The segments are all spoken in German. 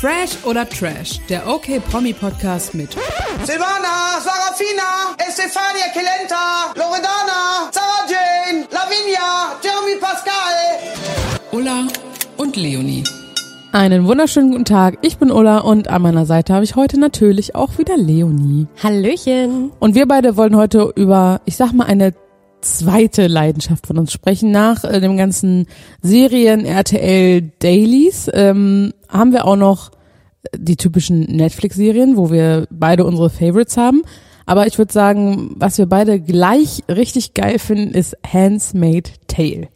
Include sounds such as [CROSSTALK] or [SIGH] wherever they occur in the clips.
Fresh oder Trash, der OK Promi Podcast mit Silvana, Sarafina, Estefania Kelenta, Loredana, Sarah Jane, Lavinia, Jeremy Pascal. Ulla und Leonie. Einen wunderschönen guten Tag. Ich bin Ulla und an meiner Seite habe ich heute natürlich auch wieder Leonie. Hallöchen. Und wir beide wollen heute über, ich sag mal, eine zweite Leidenschaft von uns sprechen. Nach äh, dem ganzen Serien RTL Dailies ähm, haben wir auch noch die typischen Netflix-Serien, wo wir beide unsere Favorites haben. Aber ich würde sagen, was wir beide gleich richtig geil finden, ist Handsmade Tale.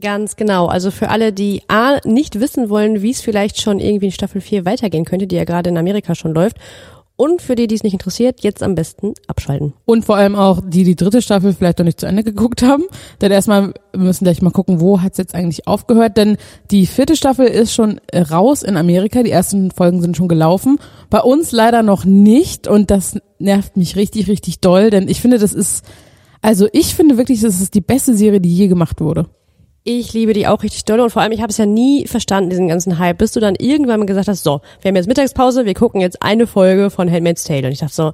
Ganz genau. Also für alle, die A, nicht wissen wollen, wie es vielleicht schon irgendwie in Staffel 4 weitergehen könnte, die ja gerade in Amerika schon läuft. Und für die, die es nicht interessiert, jetzt am besten abschalten. Und vor allem auch die, die dritte Staffel vielleicht noch nicht zu Ende [LAUGHS] geguckt haben. Denn erstmal wir müssen gleich mal gucken, wo hat es jetzt eigentlich aufgehört. Denn die vierte Staffel ist schon raus in Amerika. Die ersten Folgen sind schon gelaufen. Bei uns leider noch nicht. Und das nervt mich richtig, richtig doll. Denn ich finde, das ist, also ich finde wirklich, das ist die beste Serie, die je gemacht wurde. Ich liebe die auch richtig doll und vor allem, ich habe es ja nie verstanden, diesen ganzen Hype, bis du dann irgendwann mal gesagt hast, so, wir haben jetzt Mittagspause, wir gucken jetzt eine Folge von Handmaid's Tale. Und ich dachte so,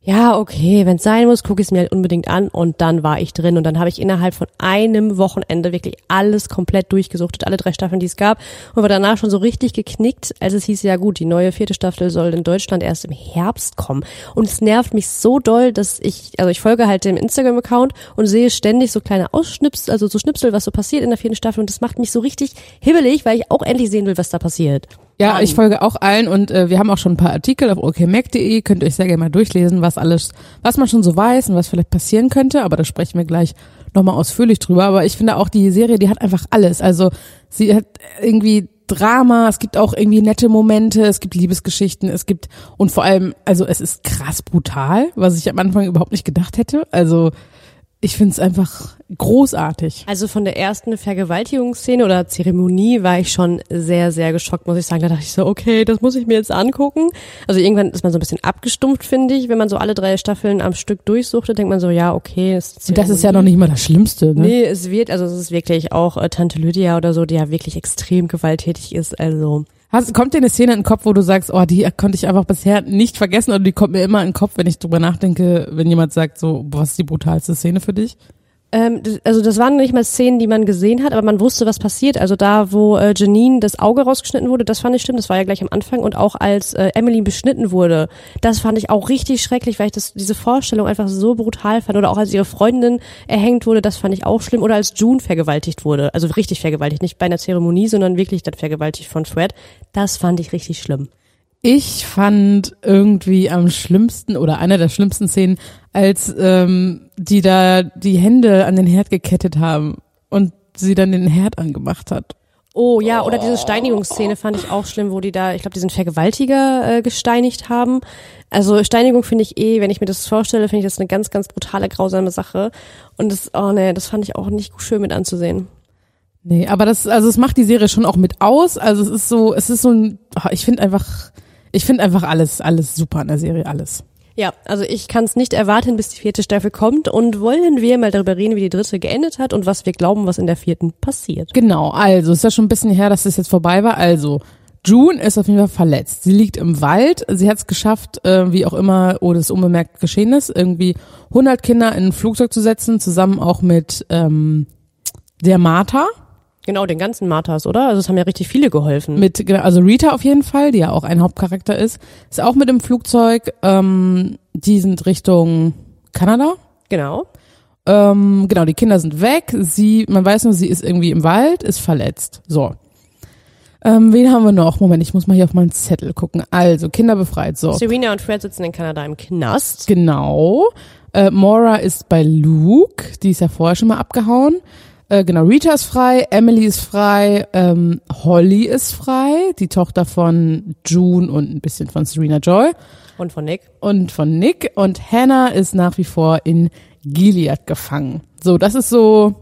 ja, okay, wenn es sein muss, gucke ich es mir halt unbedingt an und dann war ich drin. Und dann habe ich innerhalb von einem Wochenende wirklich alles komplett durchgesuchtet, alle drei Staffeln, die es gab und war danach schon so richtig geknickt, als es hieß, ja gut, die neue vierte Staffel soll in Deutschland erst im Herbst kommen. Und es nervt mich so doll, dass ich, also ich folge halt dem Instagram-Account und sehe ständig so kleine Ausschnipsel, also so Schnipsel, was so passiert in der vierten Staffel. Und das macht mich so richtig hibbelig, weil ich auch endlich sehen will, was da passiert. Ja, an. ich folge auch allen und äh, wir haben auch schon ein paar Artikel auf okmac.de, könnt ihr euch sehr gerne mal durchlesen, was alles, was man schon so weiß und was vielleicht passieren könnte, aber da sprechen wir gleich nochmal ausführlich drüber. Aber ich finde auch die Serie, die hat einfach alles. Also sie hat irgendwie Drama, es gibt auch irgendwie nette Momente, es gibt Liebesgeschichten, es gibt und vor allem, also es ist krass brutal, was ich am Anfang überhaupt nicht gedacht hätte. Also ich finde es einfach großartig. Also von der ersten Vergewaltigungsszene oder Zeremonie war ich schon sehr, sehr geschockt, muss ich sagen. Da dachte ich so, okay, das muss ich mir jetzt angucken. Also irgendwann ist man so ein bisschen abgestumpft, finde ich. Wenn man so alle drei Staffeln am Stück durchsuchte, denkt man so, ja, okay. Ist Und das ist ja noch nicht mal das Schlimmste, ne? Nee, es wird, also es ist wirklich auch äh, Tante Lydia oder so, die ja wirklich extrem gewalttätig ist. Also Hast, kommt dir eine Szene in den Kopf, wo du sagst, oh, die konnte ich einfach bisher nicht vergessen oder die kommt mir immer in den Kopf, wenn ich drüber nachdenke, wenn jemand sagt, so, was ist die brutalste Szene für dich? Ähm, also das waren nicht mal Szenen, die man gesehen hat, aber man wusste, was passiert. Also da, wo äh, Janine das Auge rausgeschnitten wurde, das fand ich stimmt, das war ja gleich am Anfang. Und auch als äh, Emily beschnitten wurde, das fand ich auch richtig schrecklich, weil ich das, diese Vorstellung einfach so brutal fand. Oder auch als ihre Freundin erhängt wurde, das fand ich auch schlimm. Oder als June vergewaltigt wurde, also richtig vergewaltigt, nicht bei einer Zeremonie, sondern wirklich dann vergewaltigt von Fred. Das fand ich richtig schlimm. Ich fand irgendwie am schlimmsten oder einer der schlimmsten Szenen, als ähm, die da die Hände an den Herd gekettet haben und sie dann den Herd angemacht hat. Oh ja, oder diese Steinigungsszene fand ich auch schlimm, wo die da, ich glaube, diesen Vergewaltiger äh, gesteinigt haben. Also Steinigung finde ich eh, wenn ich mir das vorstelle, finde ich das eine ganz, ganz brutale, grausame Sache. Und das, oh nee, das fand ich auch nicht schön mit anzusehen. Nee, aber das, also es macht die Serie schon auch mit aus. Also es ist so, es ist so ein, ich finde einfach, ich finde einfach alles, alles super an der Serie, alles. Ja, also ich kann es nicht erwarten, bis die vierte Staffel kommt und wollen wir mal darüber reden, wie die dritte geendet hat und was wir glauben, was in der vierten passiert. Genau, also ist ja schon ein bisschen her, dass das jetzt vorbei war. Also June ist auf jeden Fall verletzt. Sie liegt im Wald. Sie hat es geschafft, äh, wie auch immer, oder es unbemerkt geschehen ist, irgendwie 100 Kinder in ein Flugzeug zu setzen, zusammen auch mit ähm, der Martha. Genau, den ganzen Marthas, oder? Also es haben ja richtig viele geholfen. Mit, genau, also Rita auf jeden Fall, die ja auch ein Hauptcharakter ist, ist auch mit im Flugzeug. Ähm, die sind Richtung Kanada. Genau. Ähm, genau, die Kinder sind weg. Sie, man weiß nur, sie ist irgendwie im Wald, ist verletzt. So. Ähm, wen haben wir noch? Moment, ich muss mal hier auf meinen Zettel gucken. Also, Kinder befreit. So. Serena und Fred sitzen in Kanada im Knast. Genau. Äh, Maura ist bei Luke. Die ist ja vorher schon mal abgehauen. Äh, genau, Rita ist frei, Emily ist frei, ähm, Holly ist frei, die Tochter von June und ein bisschen von Serena Joy. Und von Nick. Und von Nick. Und Hannah ist nach wie vor in Gilead gefangen. So, das ist so.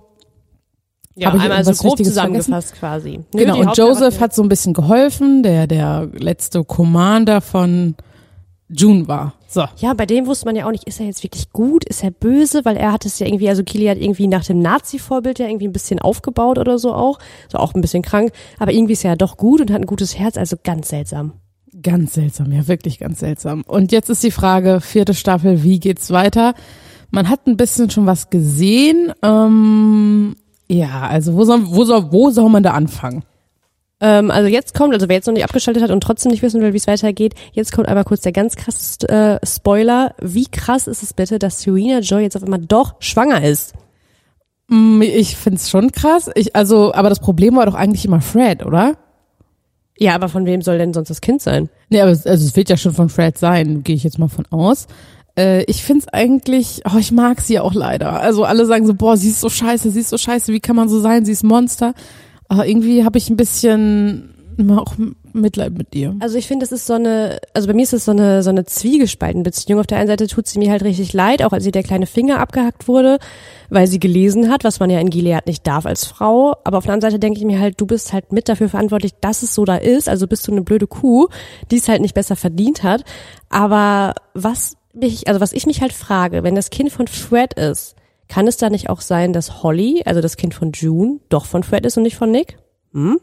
Ja, einmal so grob zusammengefasst quasi. Nö, genau, und Joseph hat so ein bisschen geholfen, der der letzte Commander von June war. So. Ja, bei dem wusste man ja auch nicht, ist er jetzt wirklich gut, ist er böse, weil er hat es ja irgendwie, also Kili hat irgendwie nach dem Nazi-Vorbild ja irgendwie ein bisschen aufgebaut oder so auch, so auch ein bisschen krank, aber irgendwie ist er ja doch gut und hat ein gutes Herz, also ganz seltsam. Ganz seltsam, ja, wirklich ganz seltsam. Und jetzt ist die Frage, vierte Staffel, wie geht's weiter? Man hat ein bisschen schon was gesehen. Ähm, ja, also wo soll, wo soll, wo soll man da anfangen? Ähm, also jetzt kommt, also wer jetzt noch nicht abgeschaltet hat und trotzdem nicht wissen will, wie es weitergeht, jetzt kommt einmal kurz der ganz krasse äh, Spoiler. Wie krass ist es bitte, dass Serena Joy jetzt auf einmal doch schwanger ist? Mm, Ich find's schon krass. Ich, also, aber das Problem war doch eigentlich immer Fred, oder? Ja, aber von wem soll denn sonst das Kind sein? Nee, aber es, also es wird ja schon von Fred sein, gehe ich jetzt mal von aus. Äh, ich find's eigentlich, oh, ich mag sie auch leider. Also alle sagen so, boah, sie ist so scheiße, sie ist so scheiße, wie kann man so sein, sie ist Monster. Aber irgendwie habe ich ein bisschen immer auch Mitleid mit ihr. Also ich finde, das ist so eine, also bei mir ist es so eine, so eine zwiegespalten Beziehung. Auf der einen Seite tut sie mir halt richtig leid, auch als ihr der kleine Finger abgehackt wurde, weil sie gelesen hat, was man ja in Gilead nicht darf als Frau. Aber auf der anderen Seite denke ich mir halt, du bist halt mit dafür verantwortlich, dass es so da ist. Also bist du eine blöde Kuh, die es halt nicht besser verdient hat. Aber was mich, also was ich mich halt frage, wenn das Kind von Fred ist, kann es da nicht auch sein, dass Holly, also das Kind von June, doch von Fred ist und nicht von Nick? Hm?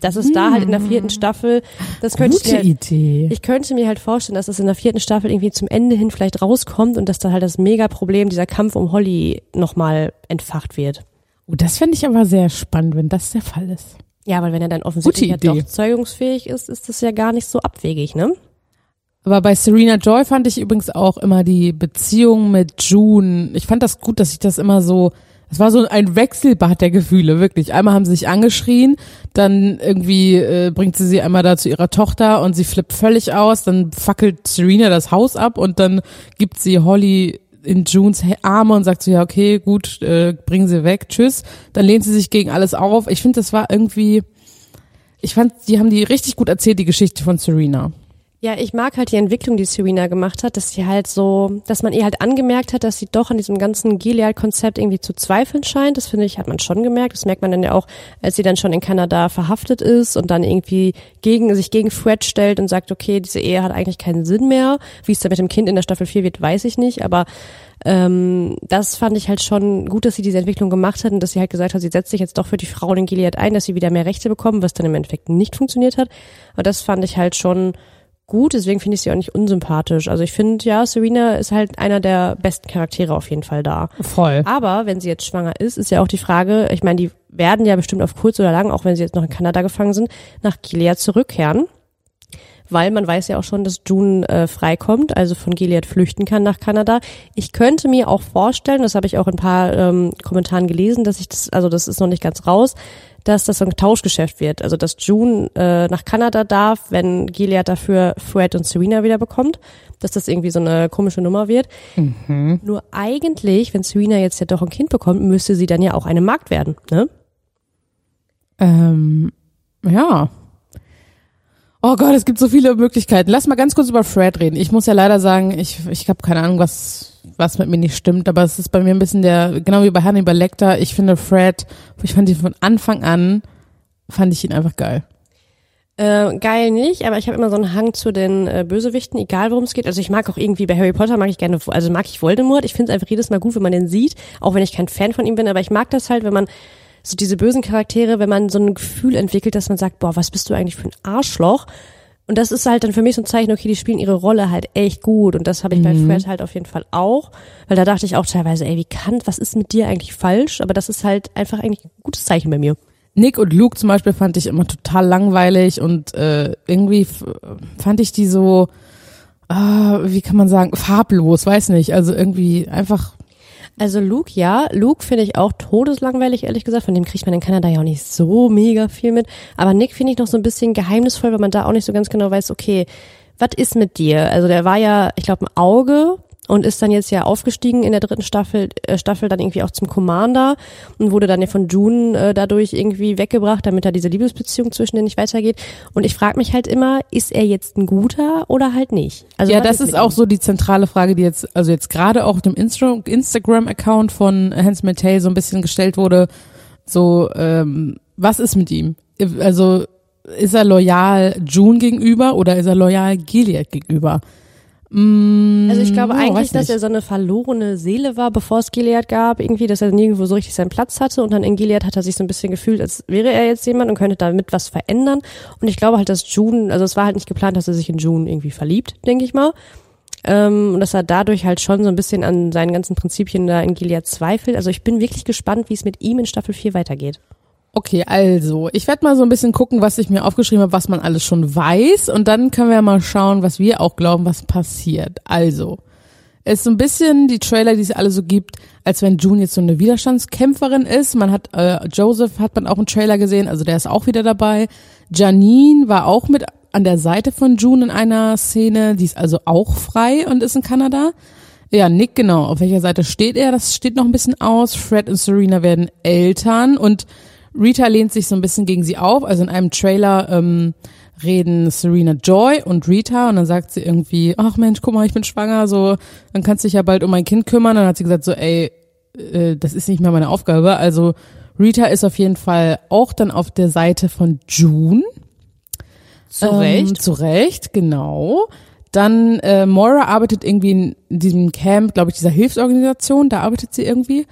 Dass es da halt in der vierten Staffel, das könnte ich Gute mir, Idee. ich könnte mir halt vorstellen, dass das in der vierten Staffel irgendwie zum Ende hin vielleicht rauskommt und dass da halt das Mega-Problem, dieser Kampf um Holly nochmal entfacht wird. Oh, das fände ich aber sehr spannend, wenn das der Fall ist. Ja, weil wenn er dann offensichtlich ja doch zeugungsfähig ist, ist das ja gar nicht so abwegig, ne? Aber bei Serena Joy fand ich übrigens auch immer die Beziehung mit June. Ich fand das gut, dass sich das immer so, es war so ein Wechselbad der Gefühle, wirklich. Einmal haben sie sich angeschrien, dann irgendwie äh, bringt sie sie einmal da zu ihrer Tochter und sie flippt völlig aus, dann fackelt Serena das Haus ab und dann gibt sie Holly in Junes Arme und sagt so, ja, okay, gut, äh, bringen sie weg, tschüss. Dann lehnt sie sich gegen alles auf. Ich finde, das war irgendwie, ich fand, die haben die richtig gut erzählt, die Geschichte von Serena. Ja, ich mag halt die Entwicklung, die Serena gemacht hat, dass sie halt so, dass man ihr halt angemerkt hat, dass sie doch an diesem ganzen Gilead-Konzept irgendwie zu zweifeln scheint. Das finde ich, hat man schon gemerkt. Das merkt man dann ja auch, als sie dann schon in Kanada verhaftet ist und dann irgendwie gegen, sich gegen Fred stellt und sagt, okay, diese Ehe hat eigentlich keinen Sinn mehr. Wie es da mit dem Kind in der Staffel 4 wird, weiß ich nicht, aber ähm, das fand ich halt schon gut, dass sie diese Entwicklung gemacht hat und dass sie halt gesagt hat, sie setzt sich jetzt doch für die Frauen in Gilead ein, dass sie wieder mehr Rechte bekommen, was dann im Endeffekt nicht funktioniert hat. Aber das fand ich halt schon gut, deswegen finde ich sie auch nicht unsympathisch. Also ich finde, ja, Serena ist halt einer der besten Charaktere auf jeden Fall da. Voll. Aber wenn sie jetzt schwanger ist, ist ja auch die Frage, ich meine, die werden ja bestimmt auf kurz oder lang, auch wenn sie jetzt noch in Kanada gefangen sind, nach Gilead zurückkehren. Weil man weiß ja auch schon, dass June äh, freikommt, also von Gilead flüchten kann nach Kanada. Ich könnte mir auch vorstellen, das habe ich auch in ein paar ähm, Kommentaren gelesen, dass ich das, also das ist noch nicht ganz raus, dass das so ein Tauschgeschäft wird. Also dass June äh, nach Kanada darf, wenn Gilead dafür Fred und Serena wieder bekommt. Dass das irgendwie so eine komische Nummer wird. Nur eigentlich, wenn Serena jetzt ja doch ein Kind bekommt, müsste sie dann ja auch eine Magd werden. Ne? Ähm, ja. Oh Gott, es gibt so viele Möglichkeiten. Lass mal ganz kurz über Fred reden. Ich muss ja leider sagen, ich, ich habe keine Ahnung, was, was mit mir nicht stimmt, aber es ist bei mir ein bisschen der, genau wie bei Hannibal Lecter, ich finde Fred, ich fand ihn von Anfang an, fand ich ihn einfach geil. Äh, geil nicht, aber ich habe immer so einen Hang zu den äh, Bösewichten, egal worum es geht. Also ich mag auch irgendwie bei Harry Potter mag ich gerne, also mag ich Voldemort. Ich finde es einfach jedes Mal gut, wenn man den sieht, auch wenn ich kein Fan von ihm bin, aber ich mag das halt, wenn man so diese bösen Charaktere, wenn man so ein Gefühl entwickelt, dass man sagt, boah, was bist du eigentlich für ein Arschloch? Und das ist halt dann für mich so ein Zeichen, okay, die spielen ihre Rolle halt echt gut. Und das habe ich bei Fred halt auf jeden Fall auch. Weil da dachte ich auch teilweise, ey, wie kann, was ist mit dir eigentlich falsch? Aber das ist halt einfach eigentlich ein gutes Zeichen bei mir. Nick und Luke zum Beispiel fand ich immer total langweilig und äh, irgendwie fand ich die so, ah, wie kann man sagen, farblos, weiß nicht. Also irgendwie einfach Also Luke, ja. Luke finde ich auch todeslangweilig, ehrlich gesagt. Von dem kriegt man in Kanada ja auch nicht so mega viel mit. Aber Nick finde ich noch so ein bisschen geheimnisvoll, weil man da auch nicht so ganz genau weiß, okay, was ist mit dir? Also der war ja, ich glaube, ein Auge und ist dann jetzt ja aufgestiegen in der dritten Staffel, äh, Staffel dann irgendwie auch zum Commander und wurde dann ja von June äh, dadurch irgendwie weggebracht, damit da diese Liebesbeziehung zwischen denen nicht weitergeht. Und ich frage mich halt immer, ist er jetzt ein guter oder halt nicht? Also ja, das ist auch ihm? so die zentrale Frage, die jetzt, also jetzt gerade auch auf dem Insta Instagram-Account von Hans Mattel so ein bisschen gestellt wurde. So, ähm, was ist mit ihm? Also ist er loyal June gegenüber oder ist er loyal Gilead gegenüber? Mm, Also ich glaube ja, eigentlich, dass er so eine verlorene Seele war, bevor es Gilead gab, irgendwie, dass er nirgendwo so richtig seinen Platz hatte und dann in Gilead hat er sich so ein bisschen gefühlt, als wäre er jetzt jemand und könnte damit was verändern. Und ich glaube halt, dass June, also es war halt nicht geplant, dass er sich in June irgendwie verliebt, denke ich mal. Ähm, und dass er dadurch halt schon so ein bisschen an seinen ganzen Prinzipien da in Gilead zweifelt. Also ich bin wirklich gespannt, wie es mit ihm in Staffel 4 weitergeht. Okay, also, ich werde mal so ein bisschen gucken, was ich mir aufgeschrieben habe, was man alles schon weiß. Und dann können wir mal schauen, was wir auch glauben, was passiert. Also, es ist so ein bisschen die Trailer, die es alle so gibt, als wenn June jetzt so eine Widerstandskämpferin ist. Man hat, äh, Joseph hat man auch einen Trailer gesehen, also der ist auch wieder dabei. Janine war auch mit an der Seite von June in einer Szene, die ist also auch frei und ist in Kanada. Ja, Nick, genau. Auf welcher Seite steht er? Das steht noch ein bisschen aus. Fred und Serena werden Eltern und Rita lehnt sich so ein bisschen gegen sie auf. Also in einem Trailer ähm, reden Serena Joy und Rita und dann sagt sie irgendwie, ach Mensch, guck mal, ich bin schwanger, so, dann kannst du dich ja bald um mein Kind kümmern. Dann hat sie gesagt so, ey, äh, das ist nicht mehr meine Aufgabe. Also Rita ist auf jeden Fall auch dann auf der Seite von June. Zu Ähm, zu Recht, genau. Dann äh, Moira arbeitet irgendwie in diesem Camp, glaube ich, dieser Hilfsorganisation, da arbeitet sie irgendwie.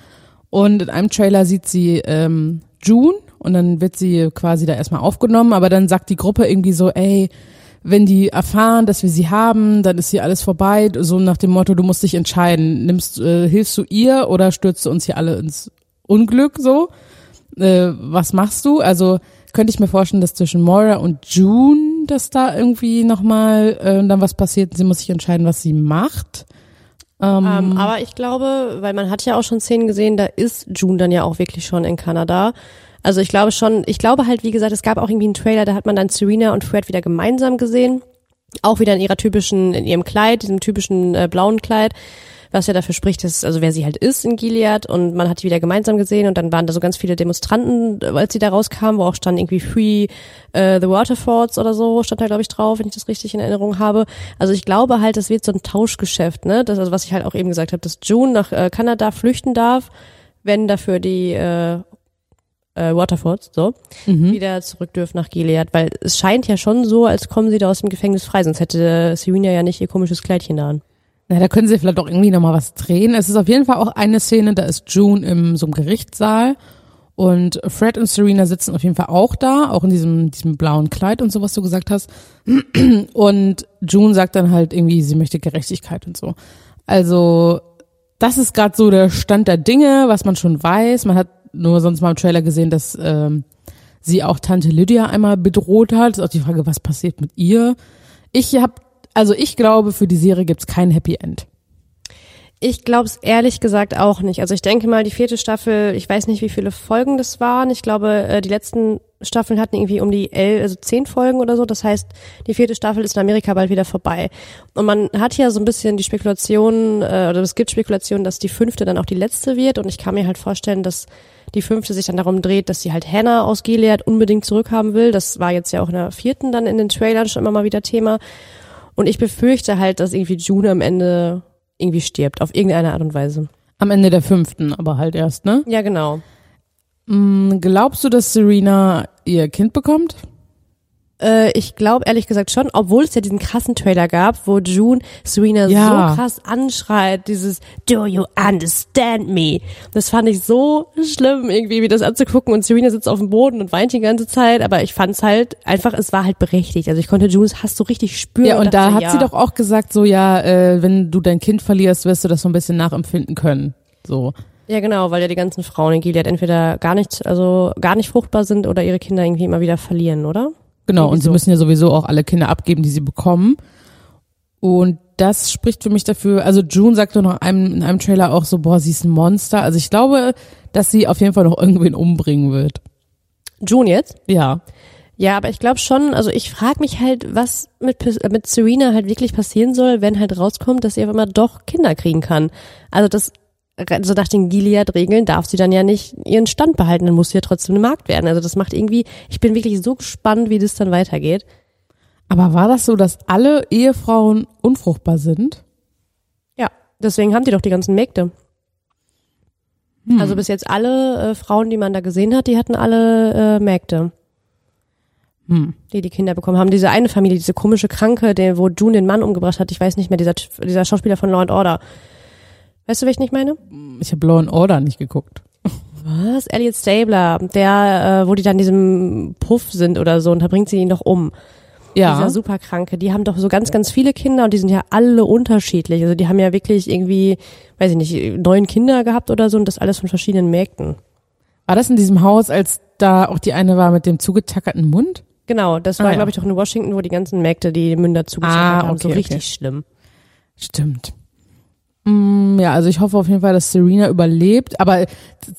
Und in einem Trailer sieht sie ähm, June und dann wird sie quasi da erstmal aufgenommen, aber dann sagt die Gruppe irgendwie so, ey, wenn die erfahren, dass wir sie haben, dann ist hier alles vorbei, so nach dem Motto, du musst dich entscheiden, nimmst, äh, hilfst du ihr oder stürzt du uns hier alle ins Unglück so? Äh, was machst du? Also könnte ich mir vorstellen, dass zwischen Moira und June, dass da irgendwie nochmal äh, dann was passiert. Sie muss sich entscheiden, was sie macht. Ähm, Ähm, aber ich glaube, weil man hat ja auch schon Szenen gesehen, da ist June dann ja auch wirklich schon in Kanada. Also ich glaube schon, ich glaube halt, wie gesagt, es gab auch irgendwie einen Trailer, da hat man dann Serena und Fred wieder gemeinsam gesehen. Auch wieder in ihrer typischen, in ihrem Kleid, diesem typischen äh, blauen Kleid, was ja dafür spricht, dass, also wer sie halt ist in Gilead und man hat die wieder gemeinsam gesehen und dann waren da so ganz viele Demonstranten, als sie da rauskamen, wo auch stand irgendwie Free äh, the Waterfords oder so, stand da glaube ich drauf, wenn ich das richtig in Erinnerung habe. Also ich glaube halt, das wird so ein Tauschgeschäft, ne? Das also was ich halt auch eben gesagt habe, dass June nach äh, Kanada flüchten darf, wenn dafür die äh, äh, Waterfords so wieder zurück dürfen nach Gilead, weil es scheint ja schon so, als kommen sie da aus dem Gefängnis frei, sonst hätte Serena ja nicht ihr komisches Kleidchen da an. Na, da können sie vielleicht auch irgendwie nochmal was drehen. Es ist auf jeden Fall auch eine Szene, da ist June im so einem Gerichtssaal und Fred und Serena sitzen auf jeden Fall auch da, auch in diesem, diesem blauen Kleid und so, was du gesagt hast. [CLEARS THROAT] Und June sagt dann halt irgendwie, sie möchte Gerechtigkeit und so. Also, das ist gerade so der Stand der Dinge, was man schon weiß. Man hat nur sonst mal im Trailer gesehen, dass ähm, sie auch Tante Lydia einmal bedroht hat. Ist auch die Frage, was passiert mit ihr? Ich habe, also ich glaube, für die Serie gibt's kein Happy End. Ich glaube es ehrlich gesagt auch nicht. Also ich denke mal, die vierte Staffel, ich weiß nicht, wie viele Folgen das waren. Ich glaube, äh, die letzten Staffeln hatten irgendwie um die elf, also zehn Folgen oder so. Das heißt, die vierte Staffel ist in Amerika bald wieder vorbei. Und man hat ja so ein bisschen die Spekulation, äh, oder es gibt Spekulationen, dass die fünfte dann auch die letzte wird. Und ich kann mir halt vorstellen, dass die fünfte sich dann darum dreht, dass sie halt Hannah aus Gilead unbedingt zurückhaben will. Das war jetzt ja auch in der vierten dann in den Trailern schon immer mal wieder Thema. Und ich befürchte halt, dass irgendwie June am Ende irgendwie stirbt, auf irgendeine Art und Weise. Am Ende der fünften, aber halt erst, ne? Ja, genau. Mm, Glaubst du, dass Serena ihr Kind bekommt? Äh, ich glaube ehrlich gesagt schon, obwohl es ja diesen krassen Trailer gab, wo June Serena Ja. so krass anschreit, dieses Do you understand me? Das fand ich so schlimm, irgendwie wie das anzugucken und Serena sitzt auf dem Boden und weint die ganze Zeit, aber ich fand es halt einfach, es war halt berechtigt. Also ich konnte Junes Hass so richtig spüren. Ja, und da dachte, hat ja. sie doch auch gesagt, so ja, äh, wenn du dein Kind verlierst, wirst du das so ein bisschen nachempfinden können. So. Ja, genau, weil ja die ganzen Frauen in Gilead entweder gar nicht, also gar nicht fruchtbar sind oder ihre Kinder irgendwie immer wieder verlieren, oder? Genau, und sie müssen ja sowieso auch alle Kinder abgeben, die sie bekommen. Und das spricht für mich dafür, also June sagt doch noch einem, in einem Trailer auch so, boah, sie ist ein Monster. Also ich glaube, dass sie auf jeden Fall noch irgendwen umbringen wird. June jetzt? Ja. Ja, aber ich glaube schon, also ich frage mich halt, was mit, mit Serena halt wirklich passieren soll, wenn halt rauskommt, dass sie auf einmal doch Kinder kriegen kann. Also das, so nach den Gilead-Regeln darf sie dann ja nicht ihren Stand behalten, dann muss sie ja trotzdem eine Markt werden. Also das macht irgendwie, ich bin wirklich so gespannt, wie das dann weitergeht. Aber war das so, dass alle Ehefrauen unfruchtbar sind? Ja, deswegen haben die doch die ganzen Mägde. Also bis jetzt alle äh, Frauen, die man da gesehen hat, die hatten alle äh, Mägde. die die Kinder bekommen haben. Diese eine Familie, diese komische Kranke, der, wo June den Mann umgebracht hat, ich weiß nicht mehr, dieser, dieser Schauspieler von Law and Order. Weißt du, welchen ich meine? Ich habe Law and Order nicht geguckt. Was? Elliot Stabler, der, äh, wo die dann in diesem Puff sind oder so und da bringt sie ihn doch um. Ja. Dieser Superkranke, die haben doch so ganz, ganz viele Kinder und die sind ja alle unterschiedlich. Also die haben ja wirklich irgendwie, weiß ich nicht, neun Kinder gehabt oder so und das alles von verschiedenen Mägden. War das in diesem Haus, als da auch die eine war mit dem zugetackerten Mund? Genau, das Ah, war, ja. glaube ich, doch in Washington, wo die ganzen Mägde die Münder zugezogen Ah, haben. So okay, richtig okay. schlimm. Stimmt. Mm, ja, also ich hoffe auf jeden Fall, dass Serena überlebt, aber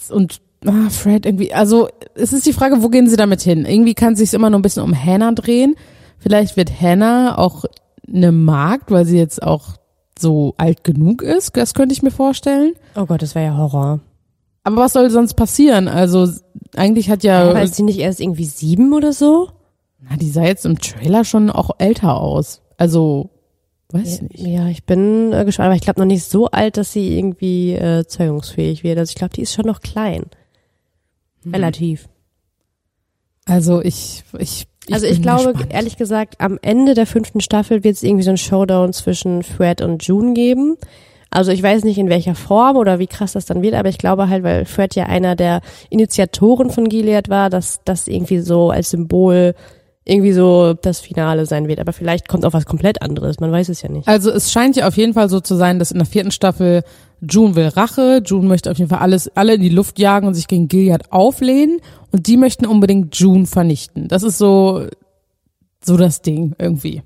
und ah, Fred irgendwie, also es ist die Frage, wo gehen sie damit hin? Irgendwie kann es sich immer nur ein bisschen um Hannah drehen. Vielleicht wird Hannah auch eine Magd, weil sie jetzt auch so alt genug ist. Das könnte ich mir vorstellen. Oh Gott, das wäre ja Horror. Aber was soll sonst passieren? Also eigentlich hat ja, Aber ist die nicht erst irgendwie sieben oder so? na, die sah jetzt im Trailer schon auch älter aus. Also weiß nicht. Ja, ich bin äh, gespannt, aber ich glaube noch nicht so alt, dass sie irgendwie äh, zeugungsfähig wird. Also ich glaube, die ist schon noch klein. Hm. Relativ. Also ich, ich, ich also ich glaube, gespannt. ehrlich gesagt, am Ende der fünften Staffel wird es irgendwie so ein Showdown zwischen Fred und June geben. Also ich weiß nicht in welcher Form oder wie krass das dann wird, aber ich glaube halt, weil Fred ja einer der Initiatoren von Gilead war, dass das irgendwie so als Symbol irgendwie so das Finale sein wird. Aber vielleicht kommt auch was komplett anderes, man weiß es ja nicht. Also es scheint ja auf jeden Fall so zu sein, dass in der vierten Staffel June will Rache. June möchte auf jeden Fall alles, alle in die Luft jagen und sich gegen Gilead auflehnen. Und die möchten unbedingt June vernichten. Das ist so, so das Ding irgendwie.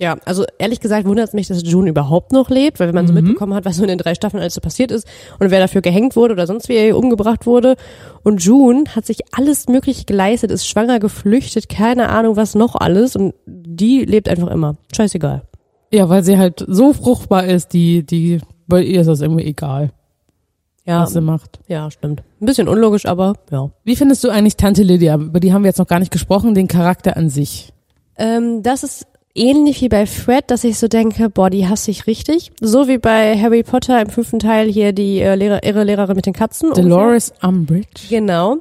Ja, also ehrlich gesagt wundert es mich, dass June überhaupt noch lebt, weil wenn man so mitbekommen hat, was so in den drei Staffeln alles so passiert ist und wer dafür gehängt wurde oder sonst wie umgebracht wurde. Und June hat sich alles Mögliche geleistet, ist schwanger, geflüchtet, keine Ahnung was noch alles und die lebt einfach immer. Scheißegal. Ja, weil sie halt so fruchtbar ist, die, die, bei ihr ist das irgendwie egal, Ja, was sie macht. ja, stimmt. Ein bisschen unlogisch, aber ja. Wie findest du eigentlich Tante Lydia? Über die haben wir jetzt noch gar nicht gesprochen, den Charakter an sich. Ähm, das ist ähnlich wie bei Fred, dass ich so denke, boah, die hasse ich richtig. So wie bei Harry Potter im fünften Teil hier die äh, Lehrer, ihre Lehrerin mit den Katzen. ungefähr. Dolores Umbridge. Genau.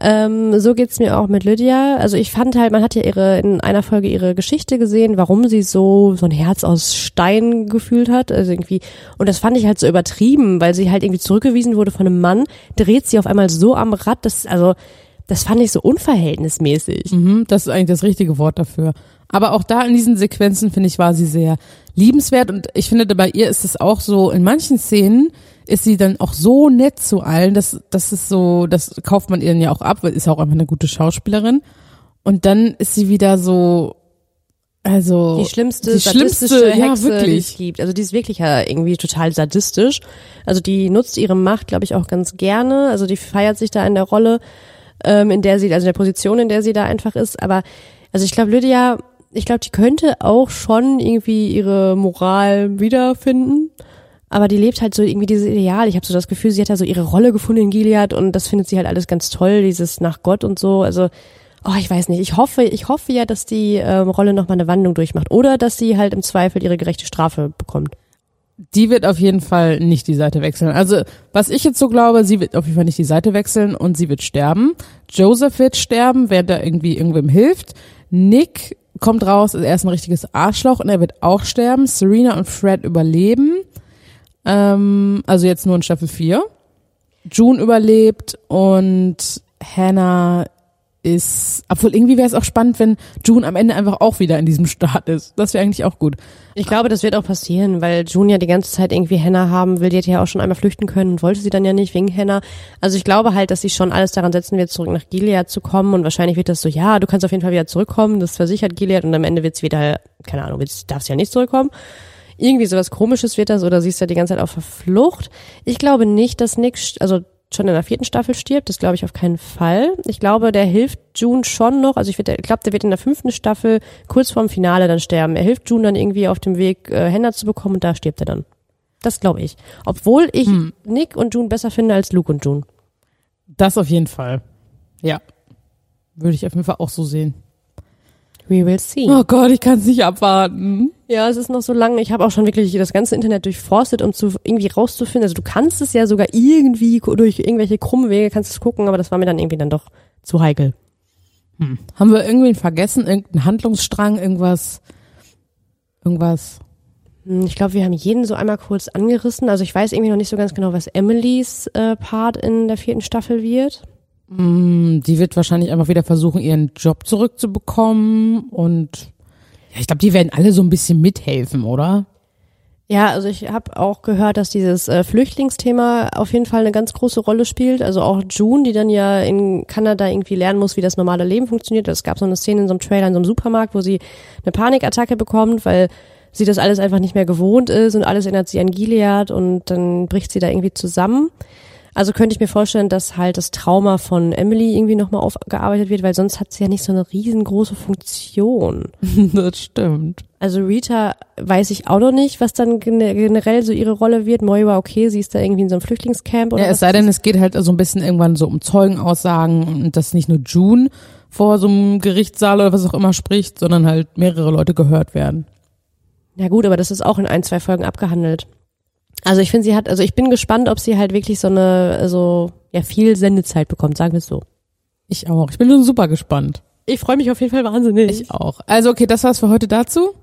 Ähm, so geht's mir auch mit Lydia. Also ich fand halt, man hat ja ihre in einer Folge ihre Geschichte gesehen, warum sie so so ein Herz aus Stein gefühlt hat, also irgendwie und das fand ich halt so übertrieben, weil sie halt irgendwie zurückgewiesen wurde von einem Mann, dreht sie auf einmal so am Rad, das also das fand ich so unverhältnismäßig. Mhm, das ist eigentlich das richtige Wort dafür. Aber auch da in diesen Sequenzen, finde ich, war sie sehr liebenswert und ich finde, bei ihr ist es auch so, in manchen Szenen ist sie dann auch so nett zu allen, das, das ist so, das kauft man ihr dann ja auch ab, weil ist auch einfach eine gute Schauspielerin. Und dann ist sie wieder so, also Die schlimmste, die sadistische schlimmste, ja, Hexe, die es wirklich. gibt. Also die ist wirklich ja irgendwie total sadistisch. Also die nutzt ihre Macht, glaube ich, auch ganz gerne. Also die feiert sich da in der Rolle, ähm, in der sie, also in der Position, in der sie da einfach ist. Aber also ich glaube, Lydia, ich glaube, die könnte auch schon irgendwie ihre Moral wiederfinden. Aber die lebt halt so irgendwie dieses Ideal. Ich habe so das Gefühl, sie hat da so ihre Rolle gefunden in Gilead und das findet sie halt alles ganz toll, dieses nach Gott und so. Also, oh, ich weiß nicht. Ich hoffe, ich hoffe ja, dass die ähm, Rolle nochmal eine Wandlung durchmacht. Oder dass sie halt im Zweifel ihre gerechte Strafe bekommt. die wird auf jeden Fall nicht die Seite wechseln. Also, was ich jetzt so glaube, sie wird auf jeden Fall nicht die Seite wechseln und sie wird sterben. Joseph wird sterben, wer da irgendwie irgendwem hilft. Nick kommt raus, er ist ein richtiges Arschloch und er wird auch sterben. Serena und Fred überleben. Ähm, also jetzt nur in Staffel 4. June überlebt und Hannah ist, obwohl irgendwie wäre es auch spannend, wenn June am Ende einfach auch wieder in diesem Staat ist. Das wäre eigentlich auch gut. Ich glaube, das wird auch passieren, weil June ja die ganze Zeit irgendwie Hannah haben will. Die hätte ja auch schon einmal flüchten können und wollte sie dann ja nicht wegen Hannah. Also ich glaube halt, dass sie schon alles daran setzen wird, zurück nach Gilead zu kommen. Und wahrscheinlich wird das so, ja, du kannst auf jeden Fall wieder zurückkommen. Das versichert Gilead und am Ende wird es wieder, keine Ahnung, wird's, darfst ja nicht zurückkommen. Irgendwie sowas komisches wird das oder sie ist ja die ganze Zeit auf der Flucht. Ich glaube nicht, dass Nick, also schon in der vierten Staffel stirbt. Das glaube ich auf keinen Fall. Ich glaube, der hilft June schon noch. Also ich, glaube, der wird in der fünften Staffel kurz vorm Finale dann sterben. Er hilft June dann irgendwie auf dem Weg, äh, zu bekommen und da stirbt er dann. Das glaube ich. Obwohl ich Nick und June besser finde als Luke und June. Das auf jeden Fall. Ja. Würde ich auf jeden Fall auch so sehen. We will see. Oh Gott, ich kann es nicht abwarten. Ja, es ist noch so lange. Ich habe auch schon wirklich das ganze Internet durchforstet, um zu irgendwie rauszufinden. Also du kannst es ja sogar irgendwie durch irgendwelche krummen Wege kannst du es gucken, aber das war mir dann irgendwie dann doch zu heikel. Haben wir irgendwen vergessen? Irgendeinen Handlungsstrang? Irgendwas? Irgendwas? Hm, Ich glaube, wir haben jeden so einmal kurz angerissen. Also ich weiß irgendwie noch nicht so ganz genau, was Emilys äh, Part in der vierten Staffel wird. Hm, Die wird wahrscheinlich einfach wieder versuchen, ihren Job zurückzubekommen und ja, ich glaube, die werden alle so ein bisschen mithelfen, oder? Ja, also ich habe auch gehört, dass dieses äh, Flüchtlingsthema auf jeden Fall eine ganz große Rolle spielt. Also auch June, die dann ja in Kanada irgendwie lernen muss, wie das normale Leben funktioniert. Es gab so eine Szene in so einem Trailer in so einem Supermarkt, wo sie eine Panikattacke bekommt, weil sie das alles einfach nicht mehr gewohnt ist und alles erinnert sie an Gilead und dann bricht sie da irgendwie zusammen. Also könnte ich mir vorstellen, dass halt das Trauma von Emily irgendwie nochmal aufgearbeitet wird, weil sonst hat sie ja nicht so eine riesengroße Funktion. [LAUGHS] das stimmt. Also Rita weiß ich auch noch nicht, was dann gene- generell so ihre Rolle wird. Moira, okay, sie ist da irgendwie in so einem Flüchtlingscamp oder Ja, es sei denn, es geht halt so ein bisschen irgendwann so um Zeugenaussagen und dass nicht nur June vor so einem Gerichtssaal oder was auch immer spricht, sondern halt mehrere Leute gehört werden. Ja gut, aber das ist auch in ein, zwei Folgen abgehandelt. Also ich finde, sie hat, also ich bin gespannt, ob sie halt wirklich so eine, also ja, viel Sendezeit bekommt, sagen wir es so. Ich auch. Ich bin schon super gespannt. Ich freue mich auf jeden Fall wahnsinnig. Ich auch. Also okay, das war's für heute dazu.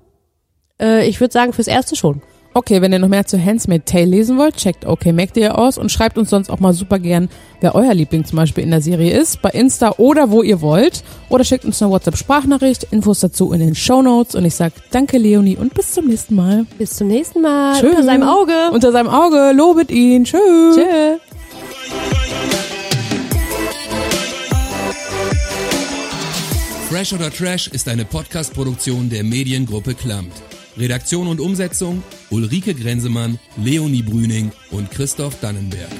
äh, ich würde sagen, fürs Erste schon. Okay, wenn ihr noch mehr zu Handsmaid Tale lesen wollt, checkt OKMac.de aus und schreibt uns sonst auch mal super gern, wer euer Liebling zum Beispiel in der Serie ist, bei Insta oder wo ihr wollt. Oder schickt uns eine WhatsApp-Sprachnachricht, Infos dazu in den Shownotes und ich sag danke Leonie und bis zum nächsten Mal. Bis zum nächsten Mal. Tschö. Unter seinem Auge. Unter seinem Auge, lobet ihn. Tschüss. Tschö. Fresh oder Trash ist eine Podcast-Produktion der Mediengruppe Klammt. Redaktion und Umsetzung Ulrike Grenzemann, Leonie Brüning und Christoph Dannenberg.